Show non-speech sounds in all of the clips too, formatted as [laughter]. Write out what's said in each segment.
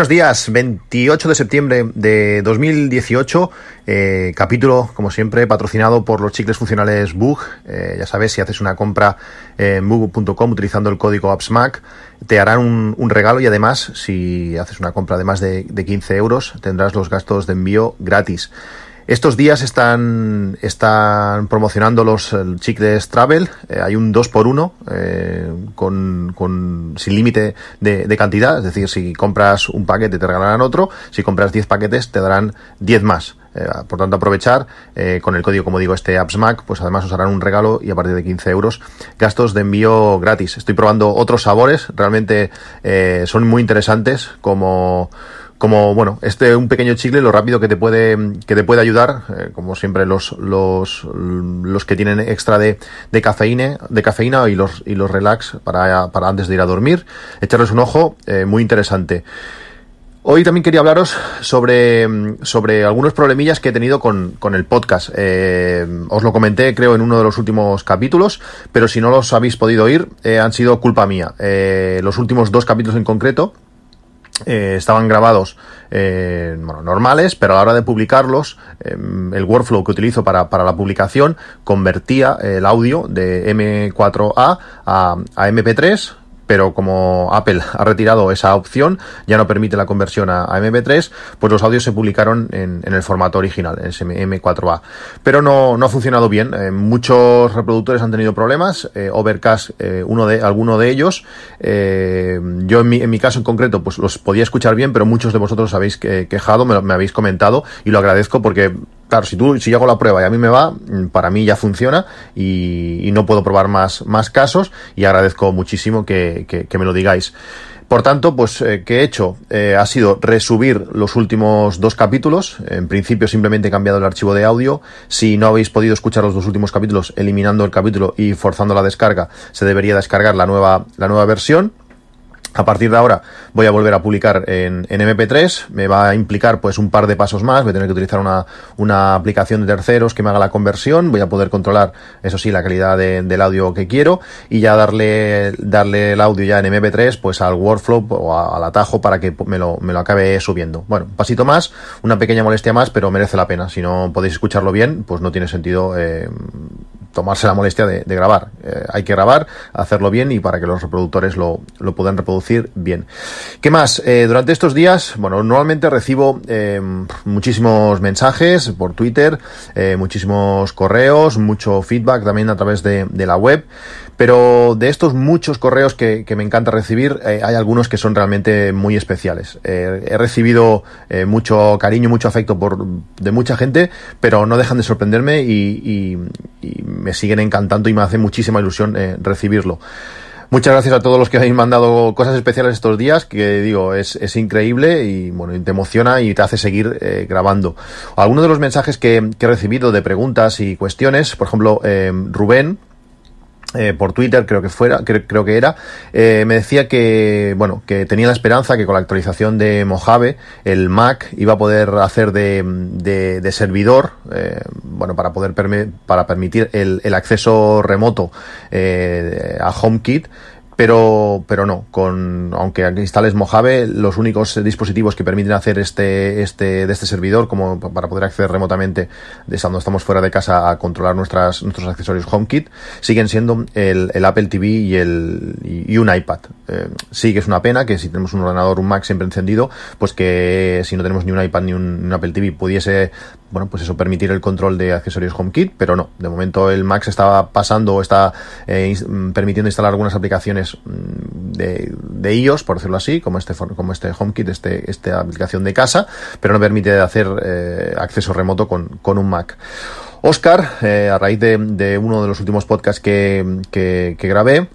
Buenos días, 28 de septiembre de 2018, eh, capítulo, como siempre, patrocinado por los chicles funcionales Bug. Eh, ya sabes, si haces una compra en bug.com utilizando el código AppsMac, te harán un, regalo y además, si haces una compra de más de, de 15 euros, tendrás los gastos de envío gratis. Estos días están, están promocionando los chicles Travel. Eh, hay un 2x1 eh, con, con, sin límite de, de, cantidad. Es decir, si compras un paquete te regalarán otro. Si compras 10 paquetes te darán 10 más. Eh, por tanto, aprovechar eh, con el código, como digo, este AppsMac, pues además os harán un regalo y a partir de 15 euros gastos de envío gratis. Estoy probando otros sabores, realmente son muy interesantes como como bueno este un pequeño chicle lo rápido que te puede que te puede ayudar eh, como siempre los los los que tienen extra de, cafeína de cafeína y los y los relax para, para antes de ir a dormir echarles un ojo eh, muy interesante Hoy también quería hablaros sobre, sobre algunos problemillas que he tenido con, con el podcast. Eh, os lo comenté, creo, en uno de los últimos capítulos, pero si no los habéis podido oír, han sido culpa mía. Los últimos dos capítulos en concreto, eh, estaban grabados eh, bueno, normales, pero a la hora de publicarlos, eh, el workflow que utilizo para, para, la publicación convertía el audio de M4A a, a MP3 pero como Apple ha retirado esa opción, ya no permite la conversión a, a MP3, pues los audios se publicaron en, el formato original, en M4A. Pero no, no ha funcionado bien. Eh, muchos reproductores han tenido problemas. Eh, Overcast, eh, uno de, alguno de ellos. Yo en mi, en mi, caso en concreto, pues los podía escuchar bien, pero muchos de vosotros habéis quejado, me habéis comentado y lo agradezco porque claro, si tú, si yo hago la prueba y a mí me va, mm, para mí ya funciona y, y no puedo probar más, más casos y agradezco muchísimo que, que, que me lo digáis. Por tanto, pues, eh, ¿qué he hecho? Eh, ha sido resubir los últimos dos capítulos. En principio, simplemente he cambiado el archivo de audio. Si no habéis podido escuchar los dos últimos capítulos, eliminando el capítulo y forzando la descarga, se debería descargar la nueva, la nueva versión. A partir de ahora voy a volver a publicar en, en, MP3, me va a implicar pues un par de pasos más, voy a tener que utilizar una, una aplicación de terceros que me haga la conversión, voy a poder controlar, eso sí, la calidad de, del audio que quiero y ya darle, darle el audio ya en MP3 pues al workflow o al atajo para que me lo, me lo acabe subiendo. Bueno, un pasito más, una pequeña molestia más, pero merece la pena. Si no podéis escucharlo bien, pues no tiene sentido eh, tomarse la molestia de, de grabar. Eh, hay que grabar, hacerlo bien y para que los reproductores lo, lo puedan reproducir bien. ¿Qué más? Eh, durante estos días, bueno, normalmente recibo eh, muchísimos mensajes por Twitter, muchísimos correos, mucho feedback también a través de, de la web, pero de estos muchos correos que, me encanta recibir, eh, hay algunos que son realmente muy especiales. Eh, he recibido eh, mucho cariño, mucho afecto por, de mucha gente, pero no dejan de sorprenderme y, me siguen encantando y me hace muchísima ilusión recibirlo. Muchas gracias a todos los que habéis mandado cosas especiales estos días, que digo, es, es increíble y bueno, te emociona y te hace seguir grabando. Algunos de los mensajes que, he recibido de preguntas y cuestiones, por ejemplo, Rubén, eh, por Twitter, creo que fuera, creo, que era, eh, me decía que, bueno, que tenía la esperanza que con la actualización de Mojave, el Mac iba a poder hacer de, de, de servidor, eh, bueno, para poder para permitir el, el acceso remoto eh, a HomeKit, pero, pero no, con, aunque instales Mojave, los únicos dispositivos que permiten hacer este, este, de este servidor, como para poder acceder remotamente cuando estamos fuera de casa a controlar nuestras, nuestros accesorios HomeKit, siguen siendo el, el Apple TV y, el, y un iPad. Eh, sí que es una pena que si tenemos un ordenador, un Mac siempre encendido, pues que si no tenemos ni un iPad ni un, Apple TV pudiese bueno, pues eso, permitir el control de accesorios HomeKit, pero no. De momento el Mac se estaba pasando o está eh, permitiendo instalar algunas aplicaciones de, de, iOS, por decirlo así, como este, como este HomeKit, este, esta aplicación de casa, pero no permite hacer eh, acceso remoto con, con un Mac. Oscar, a raíz de, de, uno de los últimos podcasts que, que, que grabé,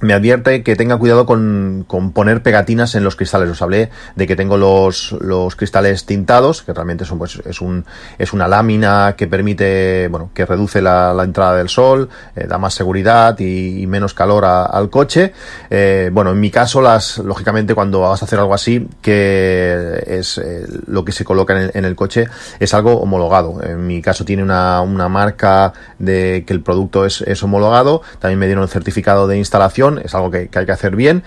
me advierte que tenga cuidado con, con, poner pegatinas en los cristales. Os hablé de que tengo los, los cristales tintados, que realmente son, pues, es, un, es una lámina que permite, bueno, que reduce la, la entrada del sol, eh, da más seguridad y, y menos calor al coche. Eh, bueno, en mi caso, las, lógicamente, cuando vas a hacer algo así, que es eh, lo que se coloca en el, en el, coche, es algo homologado. En mi caso tiene una, una marca de que el producto es, es homologado. También me dieron el certificado de instalación es algo que, hay que hacer bien.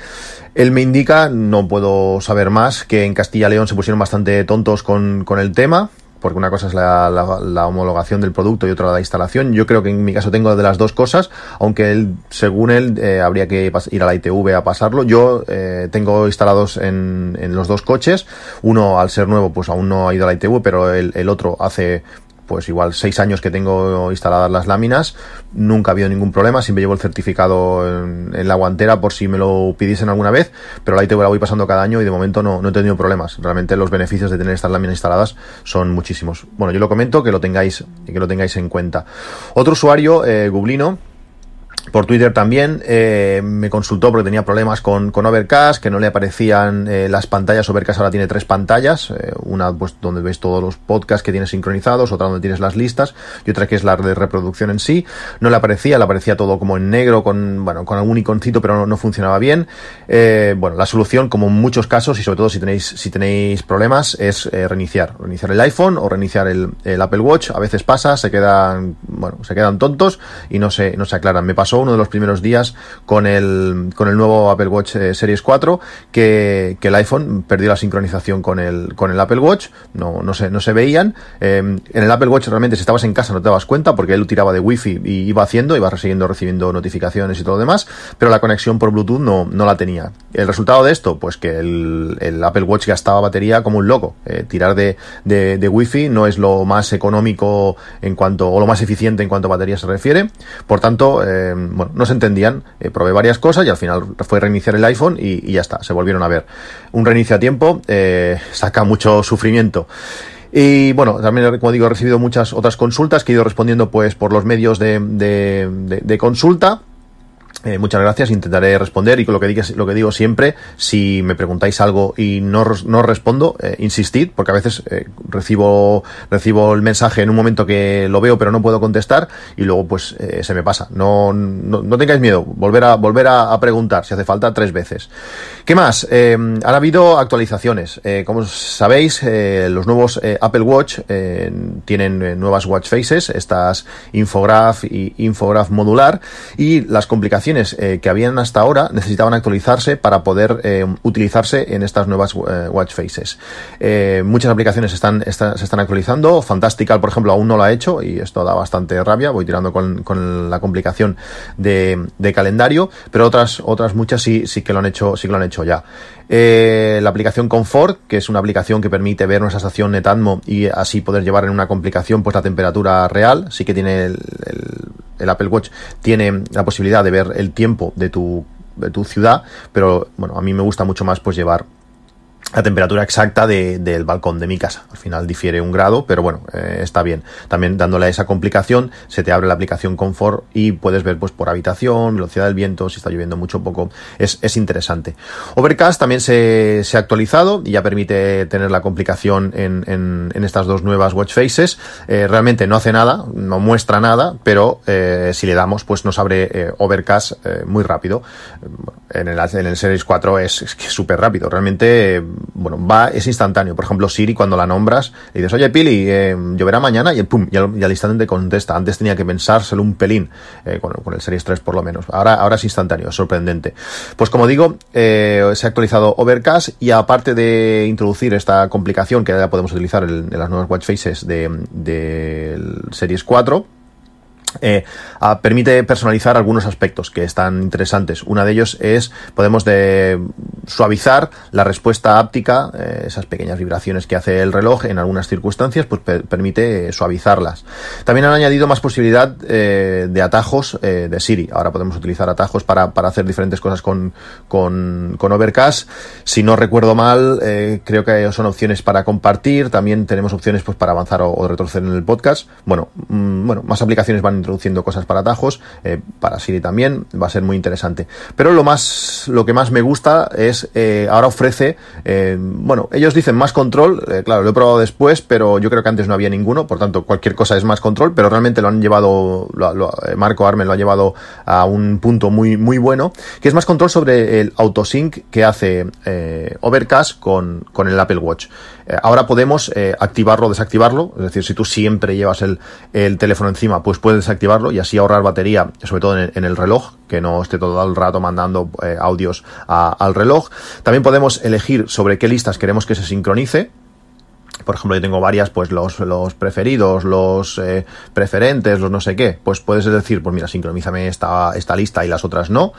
Él me indica, no puedo saber más, que en Castilla León se pusieron bastante tontos con, con el tema, porque una cosa es la, homologación del producto y otra la instalación. Yo creo que en mi caso tengo de las dos cosas, aunque él, según él, eh, habría que ir a la ITV a pasarlo. Yo eh, tengo instalados en, en, los dos coches. Uno, al ser nuevo, pues aún no ha ido a la ITV, pero el otro hace pues igual seis años que tengo instaladas las láminas, nunca ha habido ningún problema, siempre llevo el certificado en, la guantera por si me lo pidiesen alguna vez, pero la ITV la voy pasando cada año y de momento no, no he tenido problemas. Realmente los beneficios de tener estas láminas instaladas son muchísimos. Bueno, yo lo comento, que lo tengáis, que lo tengáis en cuenta. Otro usuario, eh, Gublino, por Twitter también eh, me consultó porque tenía problemas con, con Overcast, que no le aparecían eh, las pantallas. Overcast ahora tiene tres pantallas, eh, una pues donde ves todos los podcasts que tienes sincronizados, otra donde tienes las listas y otra que es la de reproducción en sí. No le aparecía, le aparecía todo como en negro, con bueno, con algún iconcito, pero no, no funcionaba bien. Eh, bueno, la solución, como en muchos casos y sobre todo si tenéis si tenéis problemas, es reiniciar, reiniciar el iPhone o reiniciar el, el Apple Watch. A veces pasa, se quedan bueno, se quedan tontos y no se no se aclaran. Me pasó uno de los primeros días con el, con el nuevo Apple Watch eh, Series 4 que, el iPhone perdió la sincronización con el, con el Apple Watch, no, no, se, no se veían. Eh, en el Apple Watch realmente si estabas en casa no te dabas cuenta porque él tiraba de Wi-Fi y iba haciendo, iba siguiendo recibiendo notificaciones y todo lo demás, pero la conexión por Bluetooth no, no la tenía. El resultado de esto, pues que el, el Apple Watch gastaba batería como un loco. Eh, tirar de, de, de Wi-Fi no es lo más económico en cuanto, o lo más eficiente en cuanto a batería se refiere. Por tanto, eh, bueno, no se entendían. Eh, probé varias cosas y al final fue reiniciar el iPhone y, ya está, se volvieron a ver. Un reinicio a tiempo eh, saca mucho sufrimiento. Y bueno, también, como digo, he recibido muchas otras consultas que he ido respondiendo pues por los medios de, de consulta. Eh, muchas gracias, intentaré responder y con lo que, digo, lo que digo siempre, si me preguntáis algo y no, no respondo, eh, insistid, porque a veces eh, recibo, recibo el mensaje en un momento que lo veo pero no puedo contestar y luego pues se me pasa. No, no, tengáis miedo, volver a, volver a, a, preguntar si hace falta tres veces. ¿Qué más? Han habido actualizaciones. como sabéis, los nuevos Apple Watch tienen nuevas watch faces, estas infograph y infograph modular y las complicaciones eh, que habían hasta ahora necesitaban actualizarse para poder eh, utilizarse en estas nuevas eh, watch faces. Eh, muchas aplicaciones están, está, se están actualizando. Fantastical, por ejemplo, aún no lo ha hecho y esto da bastante rabia. Voy tirando con, con la complicación de, de, calendario, pero otras, otras muchas sí, sí que lo han hecho, sí que lo han hecho ya. Eh, la aplicación Comfort, que es una aplicación que permite ver nuestra estación Netatmo y así poder llevar en una complicación pues la temperatura real. Sí que tiene el, el, el Apple Watch tiene la posibilidad de ver el tiempo de tu, de tu ciudad, pero bueno, a mí me gusta mucho más pues llevar la temperatura exacta de, del balcón de mi casa. Al final difiere un grado, pero bueno, eh, está bien. También dándole esa complicación, se te abre la aplicación Confort y puedes ver pues por habitación, velocidad del viento, si está lloviendo mucho o poco. Es, es interesante. Overcast también se, se, ha actualizado y ya permite tener la complicación en, en, en estas dos nuevas watch faces. Eh, realmente no hace nada, no muestra nada, pero eh, si le damos, pues nos abre Overcast muy rápido. En el, en el Series 4 es, es súper rápido. Realmente bueno, va, es instantáneo. Por ejemplo, Siri, cuando la nombras, le dices, oye, Pili, eh, lloverá mañana, y pum, ya al instante te contesta. Antes tenía que pensárselo un pelín, eh, con, el Series 3 por lo menos. Ahora, ahora es instantáneo, es sorprendente. Pues como digo, eh, se ha actualizado Overcast y aparte de introducir esta complicación que ya podemos utilizar en, las nuevas watch faces de, de Series 4, eh, permite personalizar algunos aspectos que están interesantes. Una de ellos es, podemos de suavizar la respuesta áptica, eh, esas pequeñas vibraciones que hace el reloj en algunas circunstancias, pues per permite suavizarlas. También han añadido más posibilidad eh, de atajos eh, de Siri. Ahora podemos utilizar atajos para, para hacer diferentes cosas con, con, con Overcast. Si no recuerdo mal, eh, creo que son opciones para compartir. También tenemos opciones pues para avanzar o, o retroceder en el podcast. Bueno, mmm, bueno, más aplicaciones van introduciendo cosas para atajos, eh, para Siri también, va a ser muy interesante. Pero lo más, lo que más me gusta es, eh, ahora ofrece, eh, bueno, ellos dicen más control, claro, lo he probado después, pero yo creo que antes no había ninguno, por tanto, cualquier cosa es más control, pero realmente lo han llevado, Marco Armen lo ha llevado a un punto muy, muy bueno, que es más control sobre el autosync que hace Overcast con, con el Apple Watch. Ahora podemos activarlo o desactivarlo, es decir, si tú siempre llevas el, el teléfono encima, pues puedes desactivarlo y así ahorrar batería, sobre todo en el, reloj, que no esté todo el rato mandando eh, audios al reloj. También podemos elegir sobre qué listas queremos que se sincronice. Por ejemplo, yo tengo varias, pues los, preferidos, los eh, preferentes, los no sé qué, pues puedes decir, pues mira, sincronízame esta lista y las otras no,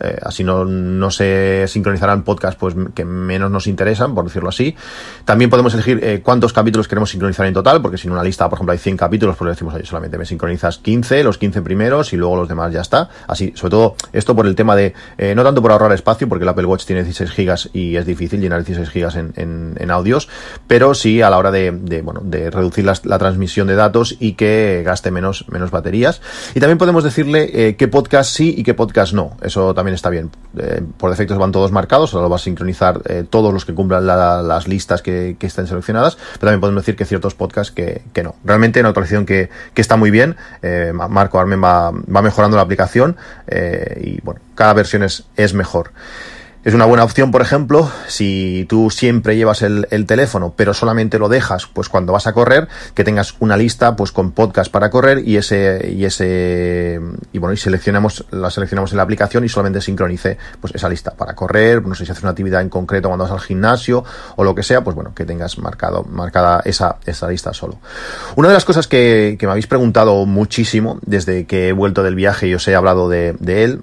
eh, así no, no se sincronizarán podcasts pues, que menos nos interesan, por decirlo así. También podemos elegir eh, cuántos capítulos queremos sincronizar en total, porque si en una lista, por ejemplo, hay 100 capítulos, pues le decimos, ahí solamente me sincronizas 15, los 15 primeros y luego los demás ya está. Así, sobre todo esto por el tema de, no tanto por ahorrar espacio, porque el Apple Watch tiene 16 gigas y es difícil llenar 16 gigas en, en, audios, pero sí a la hora de, bueno, de reducir la, transmisión de datos y que gaste menos, menos baterías. Y también podemos decirle eh, qué podcast sí y qué podcast no. Eso también está bien. Eh, por defecto van todos marcados, ahora lo va a sincronizar eh, todos los que cumplan las listas que, estén seleccionadas, pero también podemos decir que ciertos podcasts que, no. Realmente una actualización que, que está muy bien. Marco Armen va, va mejorando la aplicación y bueno, cada versión es, es mejor. Es una buena opción, por ejemplo, si tú siempre llevas el, teléfono, pero solamente lo dejas, pues cuando vas a correr, que tengas una lista, pues con podcast para correr y ese, y ese, y bueno, y seleccionamos, la seleccionamos en la aplicación y solamente sincronice, pues esa lista para correr, no sé si haces una actividad en concreto cuando vas al gimnasio o lo que sea, pues bueno, que tengas marcado, marcada esa, esa lista solo. Una de las cosas que, me habéis preguntado muchísimo desde que he vuelto del viaje y os he hablado de, de él,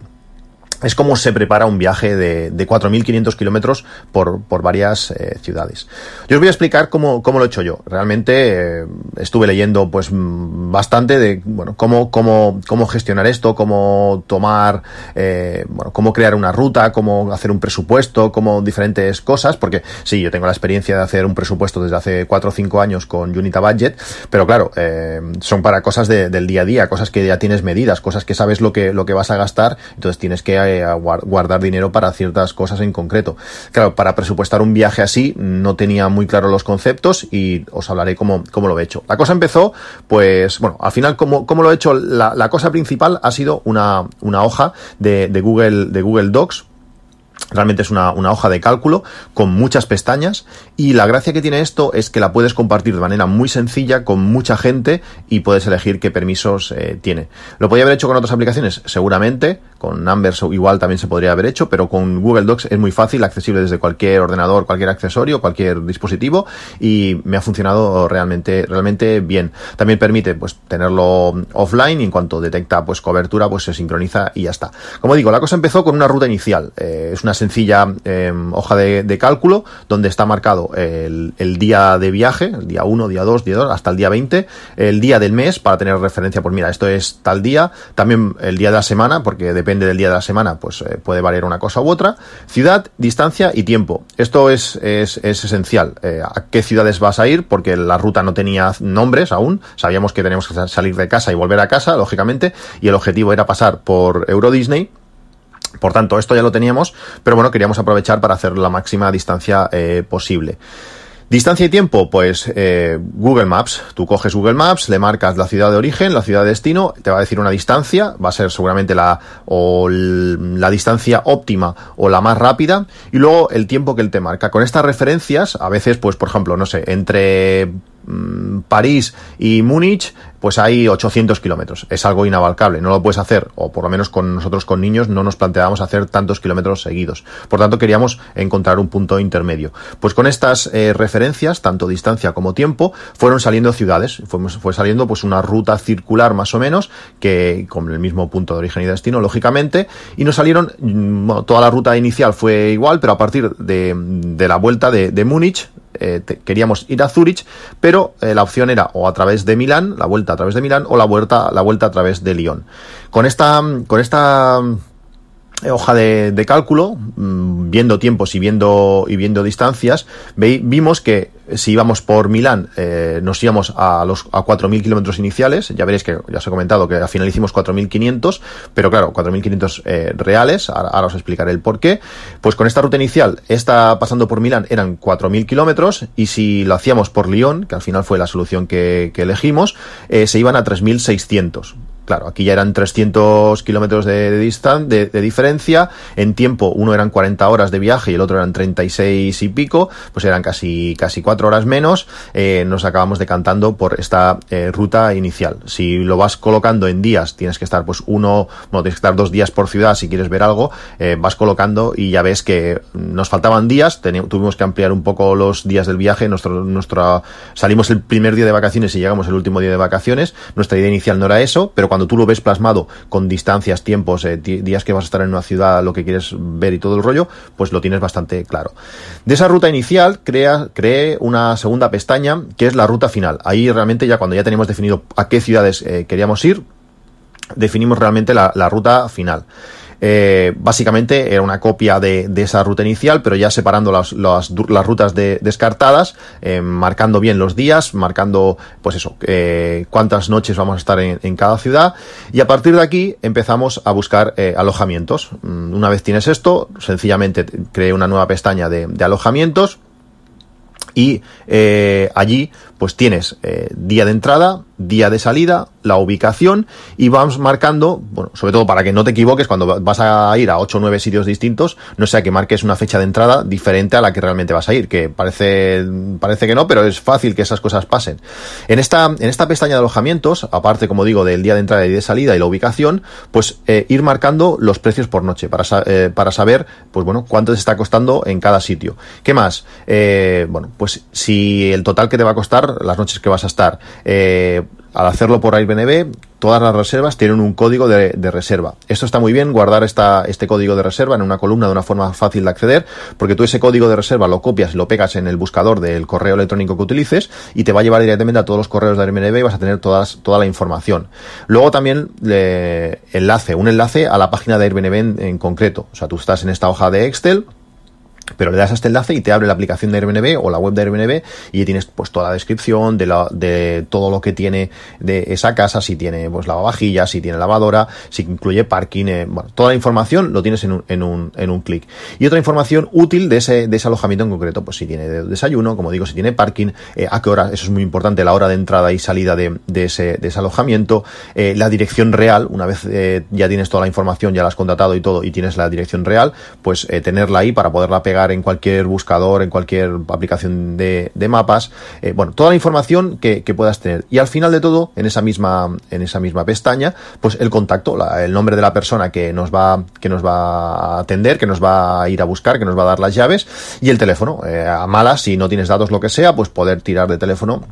es cómo se prepara un viaje de, de 4.500 kilómetros por, por varias eh, ciudades. Yo os voy a explicar cómo, cómo lo he hecho yo. Realmente eh, estuve leyendo pues bastante de bueno cómo, cómo, cómo gestionar esto, cómo tomar, eh, bueno, cómo crear una ruta, cómo hacer un presupuesto, cómo diferentes cosas, porque sí, yo tengo la experiencia de hacer un presupuesto desde hace 4 o 5 años con Unita Budget, pero claro, son para cosas del día a día, cosas que ya tienes medidas, cosas que sabes lo que, lo que vas a gastar, entonces tienes que a guardar dinero para ciertas cosas en concreto. Claro, para presupuestar un viaje así no tenía muy claro los conceptos y os hablaré cómo, cómo lo he hecho. La cosa empezó, pues, bueno, al final, como, lo he hecho, la, cosa principal ha sido una, una hoja de, de Google, de Google Docs Realmente es una, hoja de cálculo con muchas pestañas y la gracia que tiene esto es que la puedes compartir de manera muy sencilla con mucha gente y puedes elegir qué permisos eh, tiene. ¿Lo podría haber hecho con otras aplicaciones? Seguramente, con Numbers igual también se podría haber hecho, pero con Google Docs es muy fácil, accesible desde cualquier ordenador, cualquier accesorio, cualquier dispositivo y me ha funcionado realmente, realmente bien. También permite pues tenerlo offline y en cuanto detecta pues cobertura pues se sincroniza y ya está. Como digo, la cosa empezó con una ruta inicial. Eh, es una sencilla em, hoja de, cálculo donde está marcado el, día de viaje, el día 1, día 2, día 2, hasta el día 20, el día del mes para tener referencia, pues mira, esto es tal día, también el día de la semana, porque depende del día de la semana, pues eh, puede variar una cosa u otra, ciudad, distancia y tiempo. Esto es, es, esencial. Eh, ¿A qué ciudades vas a ir? Porque la ruta no tenía nombres aún, sabíamos que teníamos que salir de casa y volver a casa, lógicamente, y el objetivo era pasar por Euro Disney por tanto, esto ya lo teníamos, pero bueno, queríamos aprovechar para hacer la máxima distancia eh, posible. Distancia y tiempo, pues eh, Google Maps. Tú coges Google Maps, le marcas la ciudad de origen, la ciudad de destino, te va a decir una distancia, va a ser seguramente la la distancia óptima o la más rápida, y luego el tiempo que él te marca. Con estas referencias, a veces, pues por ejemplo, no sé, entre París y Múnich pues hay 800 kilómetros. Es algo inabalcable, no lo puedes hacer, o por lo menos con nosotros con niños no nos planteábamos hacer tantos kilómetros seguidos. Por tanto, queríamos encontrar un punto intermedio. Pues con estas eh, referencias, tanto distancia como tiempo, fueron saliendo ciudades, fue saliendo pues una ruta circular más o menos, que con el mismo punto de origen y destino, lógicamente, y nos salieron, mm, toda la ruta inicial fue igual, pero a partir de, la vuelta de, de Múnich, eh, queríamos ir a Zurich, pero eh, la opción era o a través de Milán, la vuelta a través de Milán, o la vuelta, la vuelta a través de Lyon. Con esta, con esta hoja de, cálculo, mm, viendo tiempos y viendo, y viendo distancias, vimos que si íbamos por Milán, eh, nos íbamos a los a 4.000 kilómetros iniciales. Ya veréis que ya os he comentado que al final hicimos 4.500, pero claro, 4.500 eh, reales. Ahora, os explicaré el por qué. Pues con esta ruta inicial, esta pasando por Milán eran 4.000 kilómetros y si lo hacíamos por Lyon, que al final fue la solución que, elegimos, eh, se iban a 3.600. Claro, aquí ya eran 300 kilómetros de, de, de, diferencia. En tiempo, uno eran 40 horas de viaje y el otro eran 36 y pico. Pues eran casi, casi 4 horas menos. Eh, nos acabamos decantando por esta eh, ruta inicial. Si lo vas colocando en días, tienes que estar pues uno, bueno, tienes que estar dos días por ciudad si quieres ver algo. Eh, vas colocando y ya ves que nos faltaban días. tuvimos que ampliar un poco los días del viaje. Nuestro, nuestra, salimos el primer día de vacaciones y llegamos el último día de vacaciones. Nuestra idea inicial no era eso, pero cuando tú lo ves plasmado con distancias, tiempos, eh, días que vas a estar en una ciudad, lo que quieres ver y todo el rollo, pues lo tienes bastante claro. De esa ruta inicial, crea, creé una segunda pestaña que es la ruta final. Ahí realmente ya cuando ya teníamos definido a qué ciudades eh, queríamos ir, definimos realmente la, la ruta final. Eh, básicamente era una copia de, esa ruta inicial, pero ya separando las, rutas de, descartadas, eh, marcando bien los días, marcando, pues eso, eh, cuántas noches vamos a estar en, cada ciudad. Y a partir de aquí empezamos a buscar alojamientos. Mm, una vez tienes esto, sencillamente creé una nueva pestaña de alojamientos y allí pues tienes día de entrada, día de salida, la ubicación y vamos marcando, bueno, sobre todo para que no te equivoques cuando vas a ir a 8 o 9 sitios distintos, no sea que marques una fecha de entrada diferente a la que realmente vas a ir, que parece, parece que no, pero es fácil que esas cosas pasen. En esta, en esta pestaña de alojamientos, aparte, como digo, del día de entrada y de salida y la ubicación, pues eh, ir marcando los precios por noche para, eh, para saber, pues bueno, cuánto te está costando en cada sitio. ¿Qué más? Eh, bueno, pues si el total que te va a costar, las noches que vas a estar, al hacerlo por Airbnb, todas las reservas tienen un código de, reserva. Esto está muy bien, guardar esta, este código de reserva en una columna de una forma fácil de acceder, porque tú ese código de reserva lo copias y lo pegas en el buscador del correo electrónico que utilices y te va a llevar directamente a todos los correos de Airbnb y vas a tener todas, toda la información. Luego también enlace, un enlace a la página de Airbnb en concreto. O sea, tú estás en esta hoja de Excel, pero le das a este enlace y te abre la aplicación de Airbnb o la web de Airbnb y tienes pues toda la descripción de, todo lo que tiene de esa casa, si tiene pues lavavajillas, si tiene lavadora, si incluye parking, eh, bueno, toda la información lo tienes en un, en un, en un clic. Y otra información útil de ese, de ese alojamiento en concreto, pues si tiene desayuno, como digo, si tiene parking, eh, a qué hora, eso es muy importante, la hora de entrada y salida de, de, ese, de ese alojamiento, eh, la dirección real, una vez ya tienes toda la información, ya la has contratado y todo, y tienes la dirección real, pues tenerla ahí para poderla pegar en cualquier buscador, en cualquier aplicación de, mapas, eh, bueno, toda la información que, puedas tener. Y al final de todo, en esa misma, en esa misma pestaña, pues el contacto, el nombre de la persona que nos va, que nos va a atender, que nos va a ir a buscar, que nos va a dar las llaves, y el teléfono. Eh, a malas, si no tienes datos, lo que sea, pues poder tirar de teléfono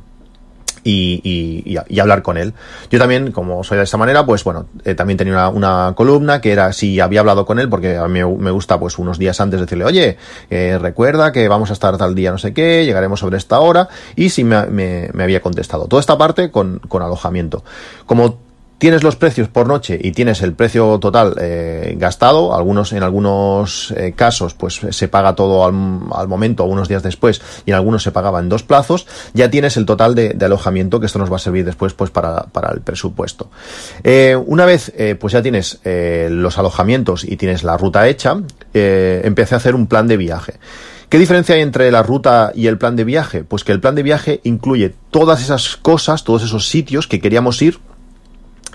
y, y, hablar con él. Yo también, como soy de esta manera, pues bueno, eh, también tenía una, columna que era si había hablado con él, porque a mí me gusta pues unos días antes decirle, oye, eh, recuerda que vamos a estar tal día no sé qué, llegaremos sobre esta hora, y si me, me, me había contestado. Toda esta parte con, con alojamiento. Como tienes los precios por noche y tienes el precio total eh, gastado, algunos en algunos eh, casos pues se paga todo al, momento unos días después y en algunos se pagaba en dos plazos, ya tienes el total de, alojamiento que esto nos va a servir después pues para, para el presupuesto. Eh, una vez pues ya tienes los alojamientos y tienes la ruta hecha, empecé a hacer un plan de viaje. ¿Qué diferencia hay entre la ruta y el plan de viaje? Pues que el plan de viaje incluye todas esas cosas, todos esos sitios que queríamos ir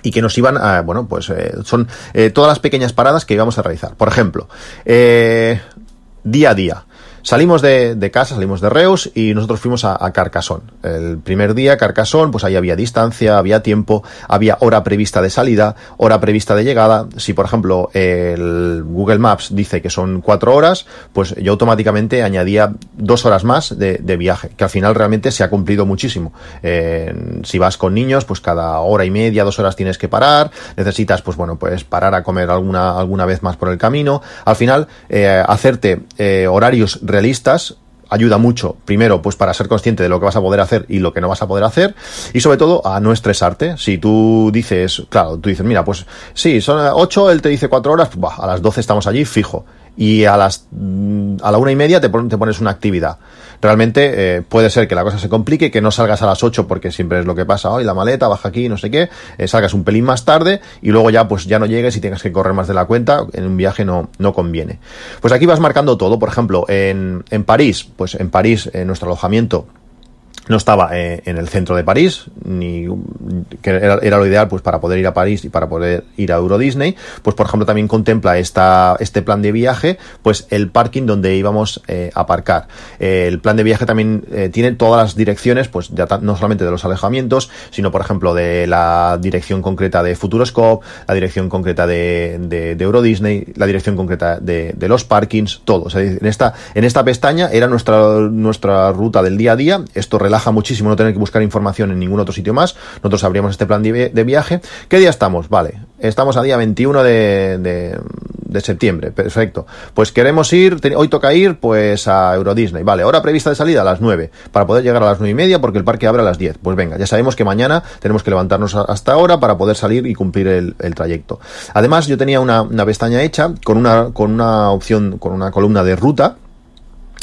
y que nos iban a, bueno, pues eh, son eh, todas las pequeñas paradas que íbamos a realizar. Por ejemplo, eh, día a día. Salimos de, de, casa, salimos de Reus y nosotros fuimos a, a, Carcasón. El primer día, Carcasón, pues ahí había distancia, había tiempo, había hora prevista de salida, hora prevista de llegada. Si, por ejemplo, el Google Maps dice que son cuatro horas, pues yo automáticamente añadía dos horas más de, de viaje, que al final realmente se ha cumplido muchísimo. Si vas con niños, pues cada hora y media, dos horas tienes que parar. Necesitas, pues bueno, pues parar a comer alguna, alguna vez más por el camino. Al final, eh, hacerte eh, horarios realistas ayuda mucho, primero, pues para ser consciente de lo que vas a poder hacer y lo que no vas a poder hacer, y sobre todo a no estresarte. Si tú dices, claro, tú dices, mira, pues sí, son 8, él te dice 4 horas, pues, a las 12 estamos allí, fijo y a las mm, a la una y media te, te pones una actividad. Realmente eh, puede ser que la cosa se complique, que no salgas a las 8 porque siempre es lo que pasa, hoy la maleta, baja aquí, no sé qué, eh, salgas un pelín más tarde y luego ya pues ya no llegues y tengas que correr más de la cuenta, en un viaje no, no conviene. Pues aquí vas marcando todo, por ejemplo, en, en París, pues en París, en nuestro alojamiento, no estaba eh, en el centro de París, ni que era, lo ideal pues para poder ir a París y para poder ir a Euro Disney, pues por ejemplo también contempla esta, este plan de viaje, pues el parking donde íbamos eh, a aparcar. Eh, el plan de viaje también tiene todas las direcciones, pues no solamente de los alejamientos, sino por ejemplo de la dirección concreta de Futuroscope, la dirección concreta de, de, Euro Disney, la dirección concreta de, de, los parkings, todo. En esta, en esta pestaña era nuestra, nuestra ruta del día a día, esto relaja muchísimo no tener que buscar información en ningún otro sitio más. Nosotros abrimos este plan de, viaje. ¿Qué día estamos? Vale, estamos a día 21 de, de, septiembre. Perfecto. Pues queremos ir, hoy toca ir pues a Euro Disney. Vale, hora prevista de salida a las 9 para poder llegar a las 9 y media porque el parque abre a las 10. Pues venga, ya sabemos que mañana tenemos que levantarnos hasta ahora para poder salir y cumplir el, trayecto. Además, yo tenía una, una pestaña hecha con una, con una opción, con una columna de ruta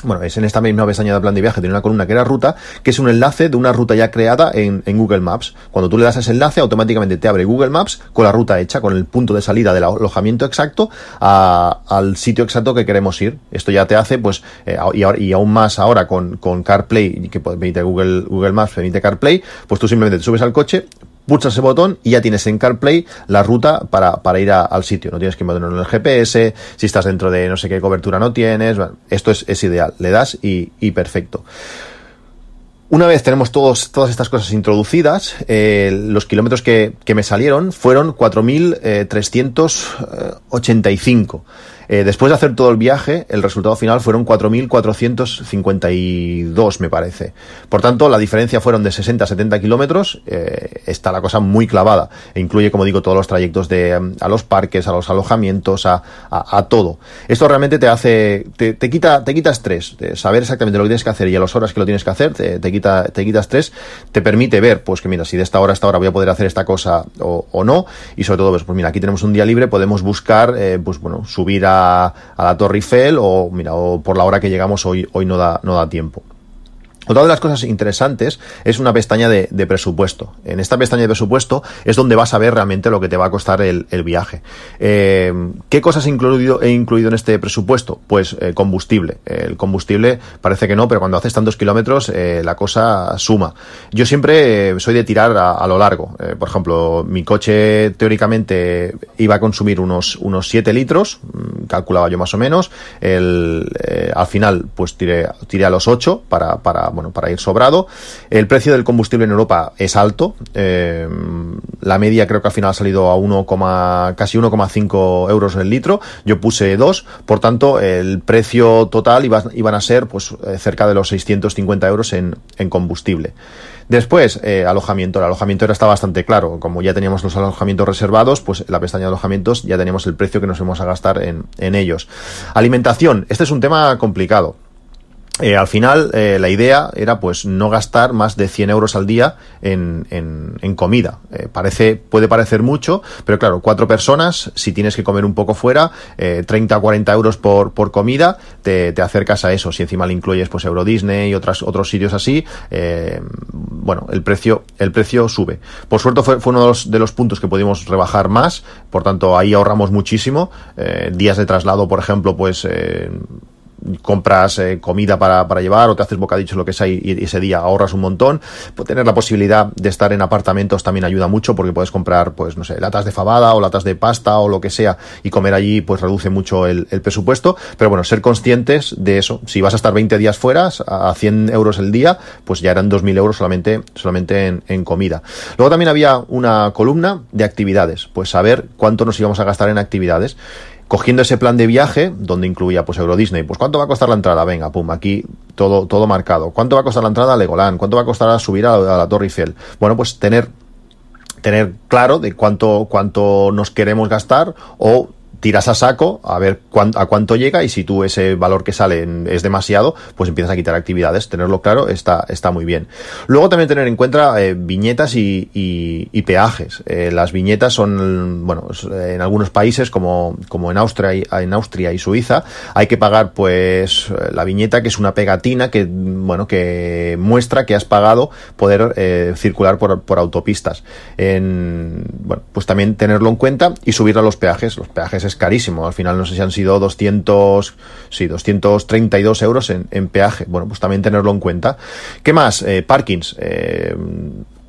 bueno, es en esta misma pestaña de plan de viaje, tiene una columna que era ruta, que es un enlace de una ruta ya creada en, Google Maps. Cuando tú le das ese enlace, automáticamente te abre Google Maps con la ruta hecha, con el punto de salida del alojamiento exacto al sitio exacto que queremos ir. Esto ya te hace, pues, eh, y, aún más ahora con, con CarPlay, que permite Google, Google Maps, permite CarPlay, pues tú simplemente te subes al coche, pulsas ese botón y ya tienes en CarPlay la ruta para, para ir al sitio. No tienes que meterlo en el GPS, si estás dentro de no sé qué cobertura no tienes. esto es, es, ideal. Le das y, y perfecto. Una vez tenemos todos, todas estas cosas introducidas, eh, los kilómetros que, que, me salieron fueron 4.385. Eh, después de hacer todo el viaje, el resultado final fueron 4.452, me parece. Por tanto, la diferencia fueron de 60 a 70 kilómetros. Eh, está la cosa muy clavada. E incluye, como digo, todos los trayectos de, mm, a los parques, a los alojamientos, a, todo. Esto realmente te hace, te, quita, te quita estrés. De saber exactamente lo que tienes que hacer y a las horas que lo tienes que hacer, te, quita, te quita estrés. Te permite ver, pues que mira, si de esta hora a esta hora voy a poder hacer esta cosa o, no. Y sobre todo, pues, pues mira, aquí tenemos un día libre, podemos buscar, eh, pues bueno, subir a a, la Torre Eiffel o, mira, o por la hora que llegamos hoy, hoy no da, no da tiempo. Otra de las cosas interesantes es una pestaña de, presupuesto. En esta pestaña de presupuesto es donde vas a ver realmente lo que te va a costar el, viaje. Eh, ¿Qué cosas he incluido, he incluido en este presupuesto? Pues eh, combustible. El combustible parece que no, pero cuando haces tantos kilómetros eh, la cosa suma. Yo siempre soy de tirar a, lo largo. por ejemplo, mi coche teóricamente iba a consumir unos, unos 7 litros, mm, calculaba yo más o menos. El, al final pues tiré, tiré a los 8 para, para bueno, para ir sobrado. El precio del combustible en Europa es alto. Eh, la media creo que al final ha salido a 1, casi 1,5 euros el litro. Yo puse 2, por tanto, el precio total iba, iban a ser pues eh, cerca de los 650 euros en, en combustible. Después, eh, alojamiento. El alojamiento era está bastante claro. Como ya teníamos los alojamientos reservados, pues la pestaña de alojamientos ya teníamos el precio que nos íbamos a gastar en, en ellos. Alimentación. Este es un tema complicado. Eh, al final, eh, la idea era pues no gastar más de 100 euros al día en, en, comida. Eh, parece, puede parecer mucho, pero claro, cuatro personas, si tienes que comer un poco fuera, 30 o 40 euros por, por comida, te, te, acercas a eso. Si encima le incluyes pues Euro Disney y otras, otros sitios así, bueno, el precio, el precio sube. Por suerte fue, fue uno de los, de los, puntos que pudimos rebajar más, por tanto ahí ahorramos muchísimo. días de traslado, por ejemplo, pues compras eh, comida para, para, llevar o te haces bocadillos lo que sea y, ese día ahorras un montón. Pues tener la posibilidad de estar en apartamentos también ayuda mucho porque puedes comprar, pues no sé, latas de fabada o latas de pasta o lo que sea y comer allí pues reduce mucho el, presupuesto. Pero bueno, ser conscientes de eso. Si vas a estar 20 días fuera a 100 euros el día, pues ya eran 2.000 euros solamente, solamente en, en comida. Luego también había una columna de actividades, pues saber cuánto nos íbamos a gastar en actividades cogiendo ese plan de viaje, donde incluía pues Euro Disney, pues cuánto va a costar la entrada, venga, pum, aquí todo, todo marcado. ¿Cuánto va a costar la entrada a Legoland? ¿Cuánto va a costar subir a la, Torre Eiffel? Bueno, pues tener, tener claro de cuánto, cuánto nos queremos gastar o tiras a saco a ver a cuánto llega y si tú ese valor que sale es demasiado, pues empiezas a quitar actividades. Tenerlo claro está, está muy bien. Luego también tener en cuenta eh, viñetas y, y, peajes. Eh, las viñetas son, bueno, en algunos países como, como en Austria y, en Austria y Suiza, hay que pagar pues la viñeta que es una pegatina que, bueno, que muestra que has pagado poder eh, circular por, por autopistas. En, bueno, pues también tenerlo en cuenta y subir a los peajes. Los peajes es carísimo. Al final no sé si han sido 200, sí, 232 euros en, peaje. Bueno, pues también tenerlo en cuenta. ¿Qué más? Eh, parkings. Eh,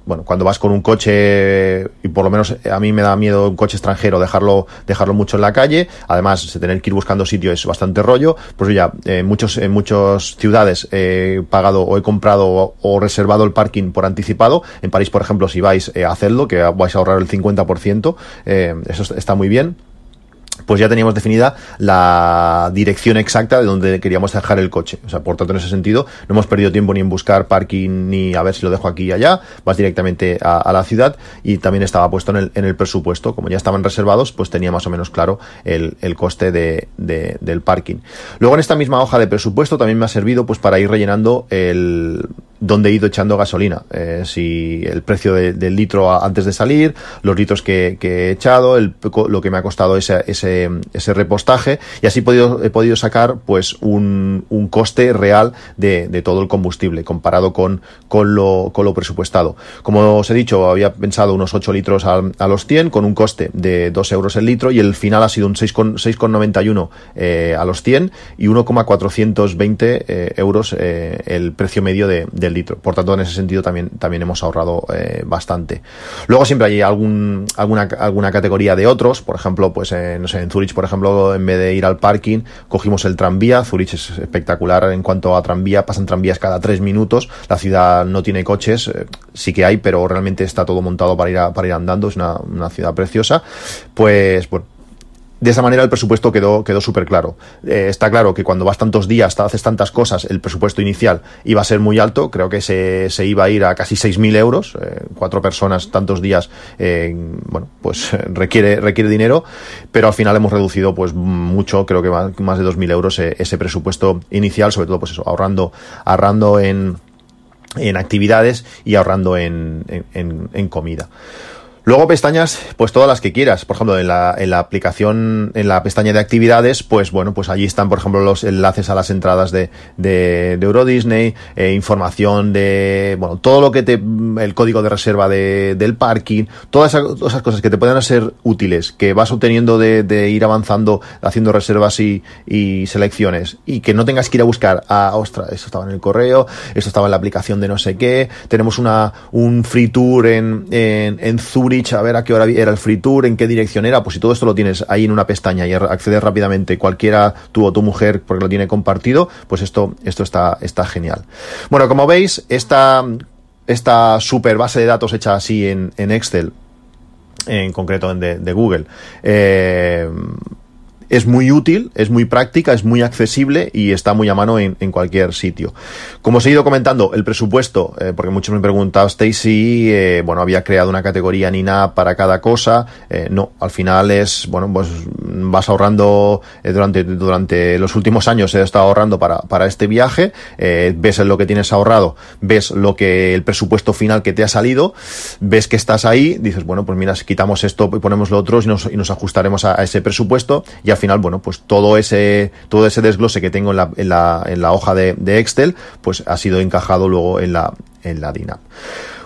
bueno, cuando vas con un coche, y por lo menos a mí me da miedo un coche extranjero dejarlo, dejarlo mucho en la calle, además tener que ir buscando sitio es bastante rollo, pues ya, en muchos, en muchas ciudades he pagado o he comprado o, reservado el parking por anticipado, en París, por ejemplo, si vais a hacerlo, que vais a ahorrar el 50%, eh, eso está muy bien pues ya teníamos definida la dirección exacta de donde queríamos dejar el coche. O sea, por tanto, en ese sentido, no hemos perdido tiempo ni en buscar parking ni a ver si lo dejo aquí y allá. Vas directamente a, la ciudad y también estaba puesto en el, en el, presupuesto. Como ya estaban reservados, pues tenía más o menos claro el, el coste de, del parking. Luego, en esta misma hoja de presupuesto también me ha servido pues para ir rellenando el dónde he ido echando gasolina. Eh, si el precio del litro antes de salir, los litros que, he echado, el, lo que me ha costado ese, ese, repostaje, y así he podido, sacar pues un, un coste real de, todo el combustible comparado con, con, lo, con lo presupuestado. Como os he dicho, había pensado unos 8 litros a, a los 100 con un coste de 2 euros el litro y el final ha sido un 6,91 eh, a los 100 y 1,420 eh, euros eh, el precio medio de, del litro. Por tanto, en ese sentido también, también hemos ahorrado eh, bastante. Luego siempre hay algún, alguna, alguna categoría de otros, por ejemplo, pues eh, no sé, en Zurich, por ejemplo, en vez de ir al parking, cogimos el tranvía. Zurich es espectacular en cuanto a tranvía, pasan tranvías cada tres minutos. La ciudad no tiene coches, eh, sí que hay, pero realmente está todo montado para ir, para ir andando, es una, una ciudad preciosa. Pues bueno, de esa manera el presupuesto quedó, quedó súper claro. Eh, está claro que cuando vas tantos días, haces tantas cosas, el presupuesto inicial iba a ser muy alto, creo que se, se iba a ir a casi 6.000 euros, eh, cuatro personas tantos días, eh, bueno, pues [laughs] requiere, requiere dinero, pero al final hemos reducido pues mucho, creo que más, más de 2.000 euros ese presupuesto inicial, sobre todo pues eso, ahorrando, ahorrando en, en actividades y ahorrando en, en, en comida. Luego pestañas, pues todas las que quieras. Por ejemplo, en la, en la aplicación, en la pestaña de actividades, pues bueno, pues allí están, por ejemplo, los enlaces a las entradas de, de, de Euro Disney, eh, información de, bueno, todo lo que te, el código de reserva de, del parking, todas esas, cosas que te puedan ser útiles, que vas obteniendo de, de ir avanzando, haciendo reservas y, y, selecciones, y que no tengas que ir a buscar, ah, ostras, esto estaba en el correo, esto estaba en la aplicación de no sé qué, tenemos una, un free tour en, en, en Zurich, a ver a qué hora era el free tour, en qué dirección era, pues si todo esto lo tienes ahí en una pestaña y accedes rápidamente cualquiera, tú o tu mujer, porque lo tiene compartido, pues esto, esto está, está genial. Bueno, como veis, esta, esta super base de datos hecha así en, en Excel, en concreto en de, de Google, eh, es muy útil, es muy práctica, es muy accesible y está muy a mano en, en cualquier sitio. Como os he ido comentando, el presupuesto, eh, porque muchos me preguntasteis si, eh, bueno, había creado una categoría NINA para cada cosa. Eh, no, al final es, bueno, pues vas ahorrando durante, durante los últimos años he estado ahorrando para, para este viaje, ves lo que tienes ahorrado, ves lo que el presupuesto final que te ha salido, ves que estás ahí, dices, bueno, pues mira, quitamos esto y ponemos lo otro y nos, y nos ajustaremos a, a ese presupuesto y al final, bueno, pues todo ese, todo ese desglose que tengo en la, en la, en la hoja de, Excel, pues ha sido encajado luego en la, en la DINAP.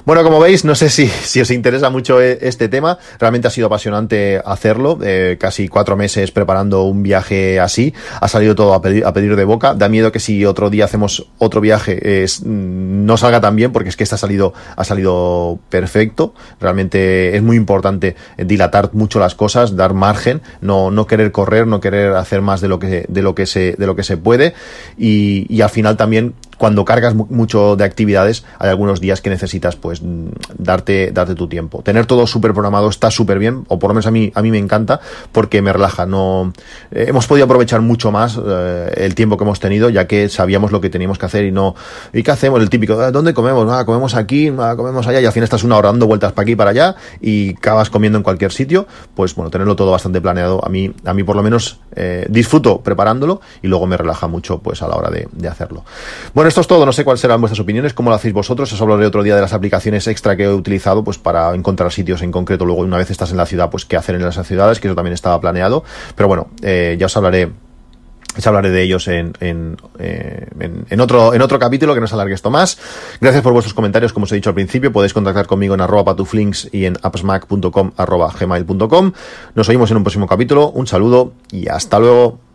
Bueno, como veis, no sé si, si os interesa mucho eh, este tema. Realmente ha sido apasionante hacerlo. Eh, casi cuatro meses preparando un viaje así. Ha salido todo a pedir, a pedir de boca. Da miedo que si otro día hacemos otro viaje es, no salga tan bien porque es que este ha salido, ha salido perfecto. Realmente es muy importante dilatar mucho las cosas, dar margen, no, no querer correr, no querer hacer más de lo que, de lo que se, de lo que se puede. Y, y al final también cuando cargas mucho de actividades, hay algunos días que necesitas pues darte, darte tu tiempo. Tener todo súper programado está súper bien, o por lo menos a mí, a mí me encanta, porque me relaja. No, eh, hemos podido aprovechar mucho más eh, el tiempo que hemos tenido, ya que sabíamos lo que teníamos que hacer y no, ¿y qué hacemos? El típico, ah, ¿dónde comemos? Ah, comemos aquí, ah, comemos allá, y al final estás una hora dando vueltas para aquí y para allá, y acabas comiendo en cualquier sitio, pues bueno, tenerlo todo bastante planeado, a mí, a mí por lo menos eh, disfruto preparándolo y luego me relaja mucho pues a la hora de, de hacerlo. Bueno, esto es todo, no sé cuáles serán vuestras opiniones, cómo lo hacéis vosotros, os hablaré otro día de las aplicaciones extra que he utilizado pues para encontrar sitios en concreto, luego una vez estás en la ciudad, pues qué hacer en esas ciudades, que eso también estaba planeado, pero bueno, eh, ya os hablaré ya hablaré de ellos en, eh, en, en, otro, en otro capítulo que no se alargue esto más. Gracias por vuestros comentarios, como os he dicho al principio. Podéis contactar conmigo en arroba patuflinks y en appsmac.com. Nos oímos en un próximo capítulo. Un saludo y hasta luego.